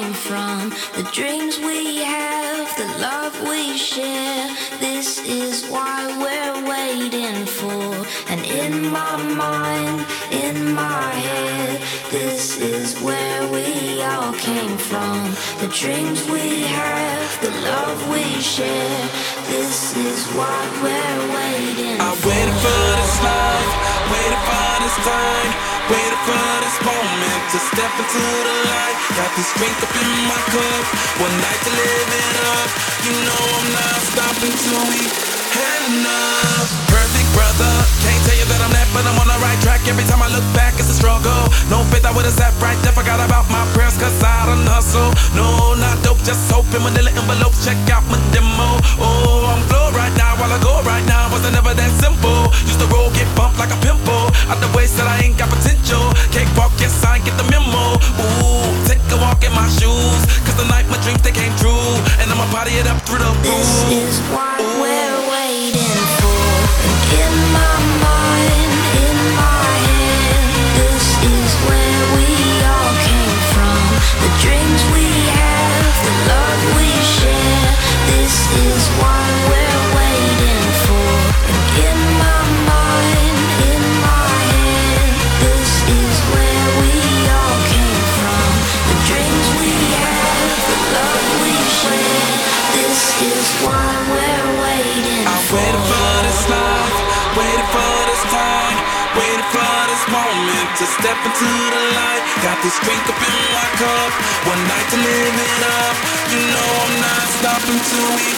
came from, the dreams we have, the love we share. This is why we're waiting for. And in my mind, in my head, this is where we all came from. The dreams we have, the love we share. This is why we're waiting. I waited for this life, waited for this time, waited for this moment to step into the light. Got this drink up in my cup, one night to live it up. You know I'm not stopping till we had enough. Perfect brother, can't tell you that I'm that, but I'm on the right track. Every time I look back, it's a struggle. No faith, I would've sat right there. Forgot about my prayers, cause I don't hustle. No, not dope, just hope in manila envelopes. Check out my demo. Oh, I'm flow right now while I go right now. Wasn't never that simple. Used to enough.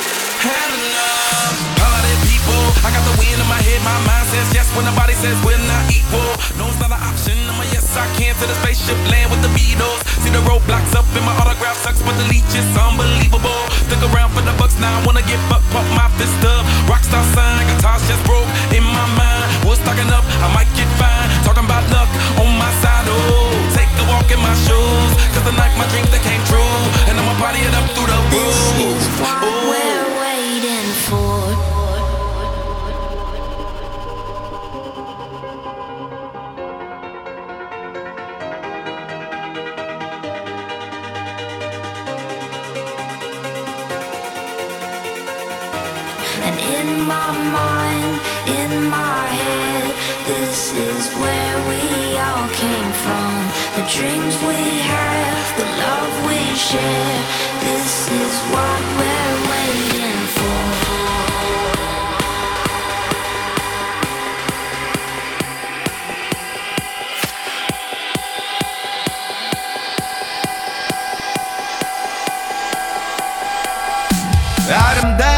Party people, I got the wind in my head, my mind says yes when the body says we're not equal. No, it's not an option. Yes, I can to the spaceship land with the Beatles. See the roadblocks up in my Vermden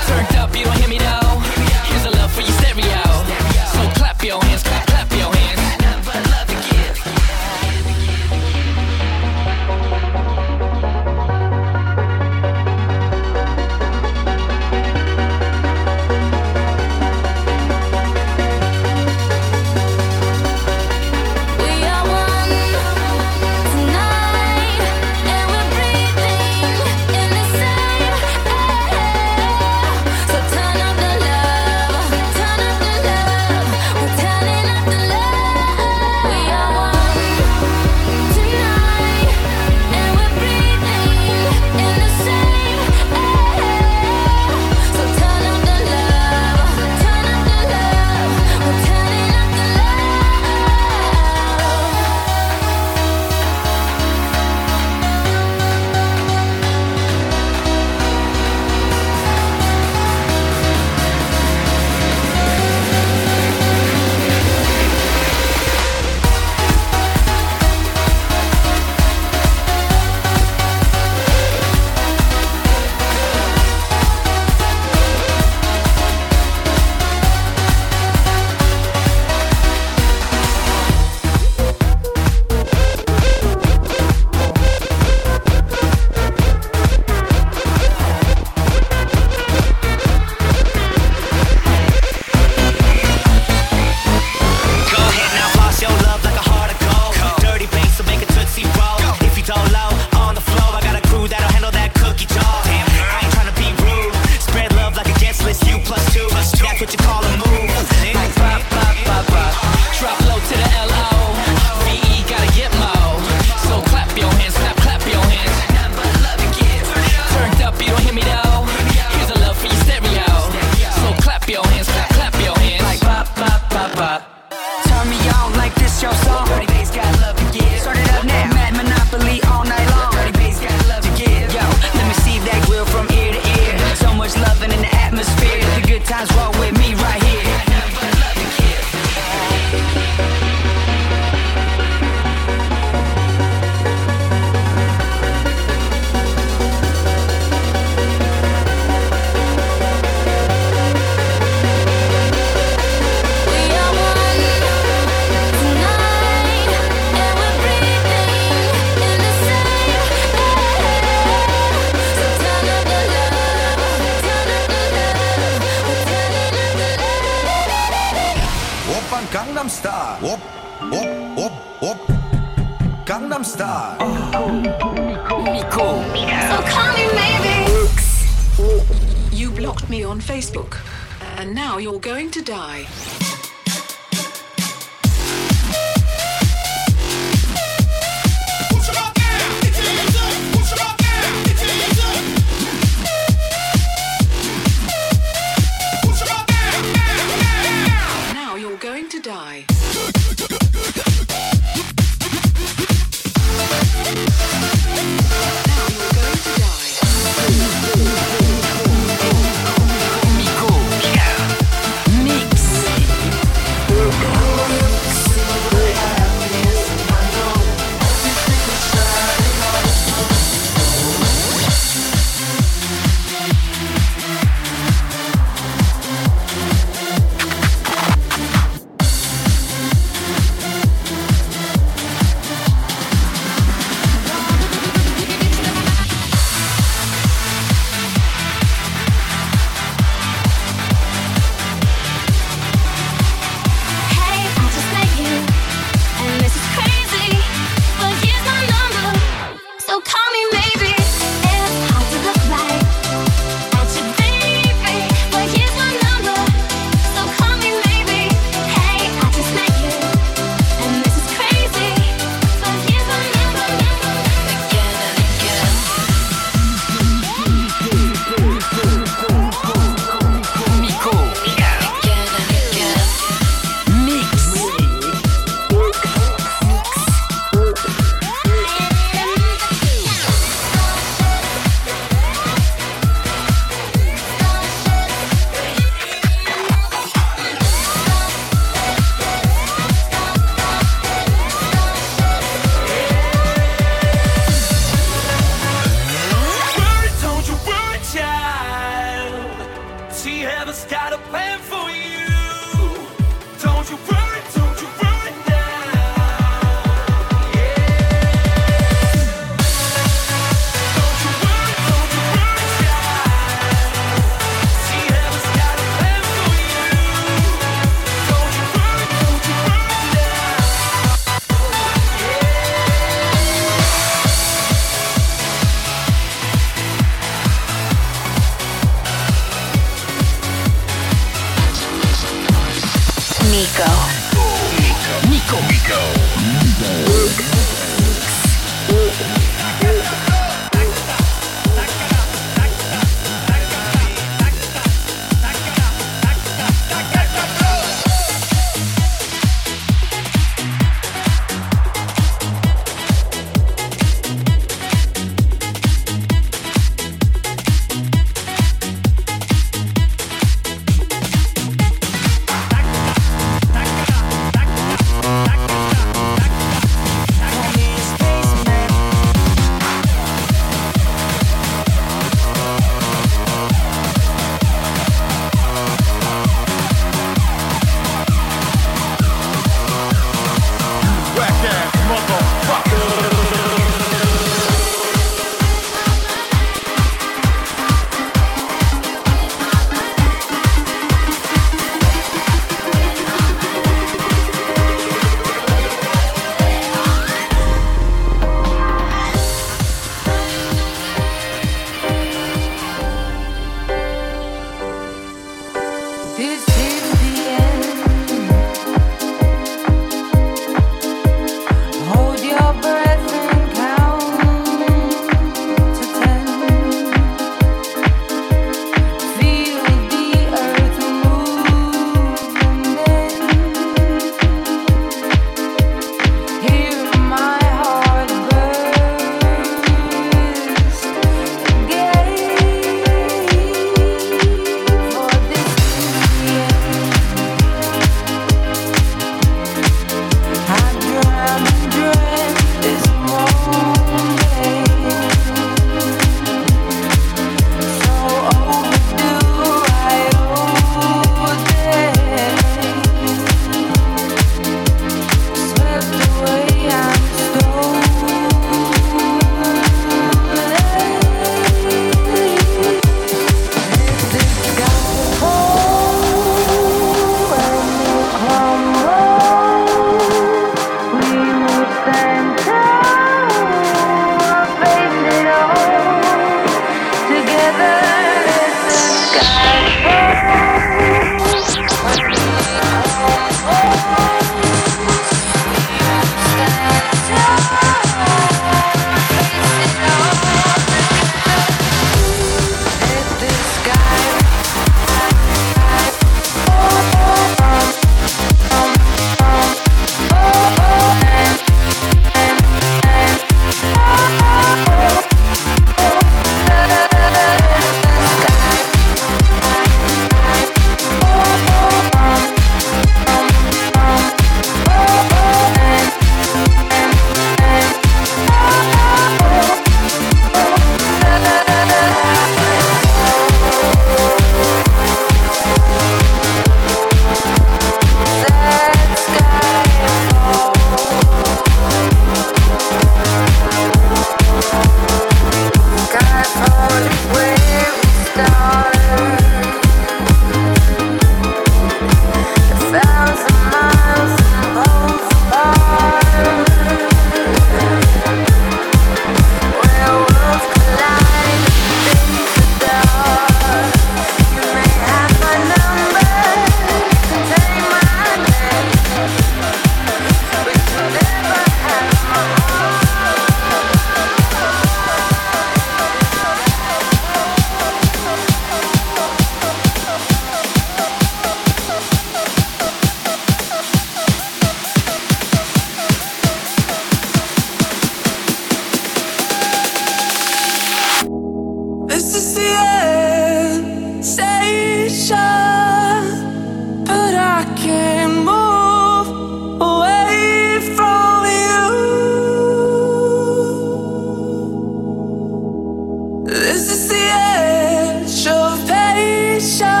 This is the edge of patience,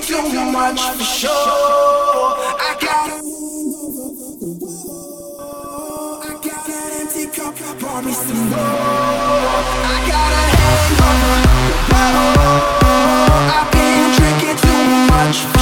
drinking too much for sure. I got I got an empty cup, pour me some more. I got a hangover, I've been drinking too much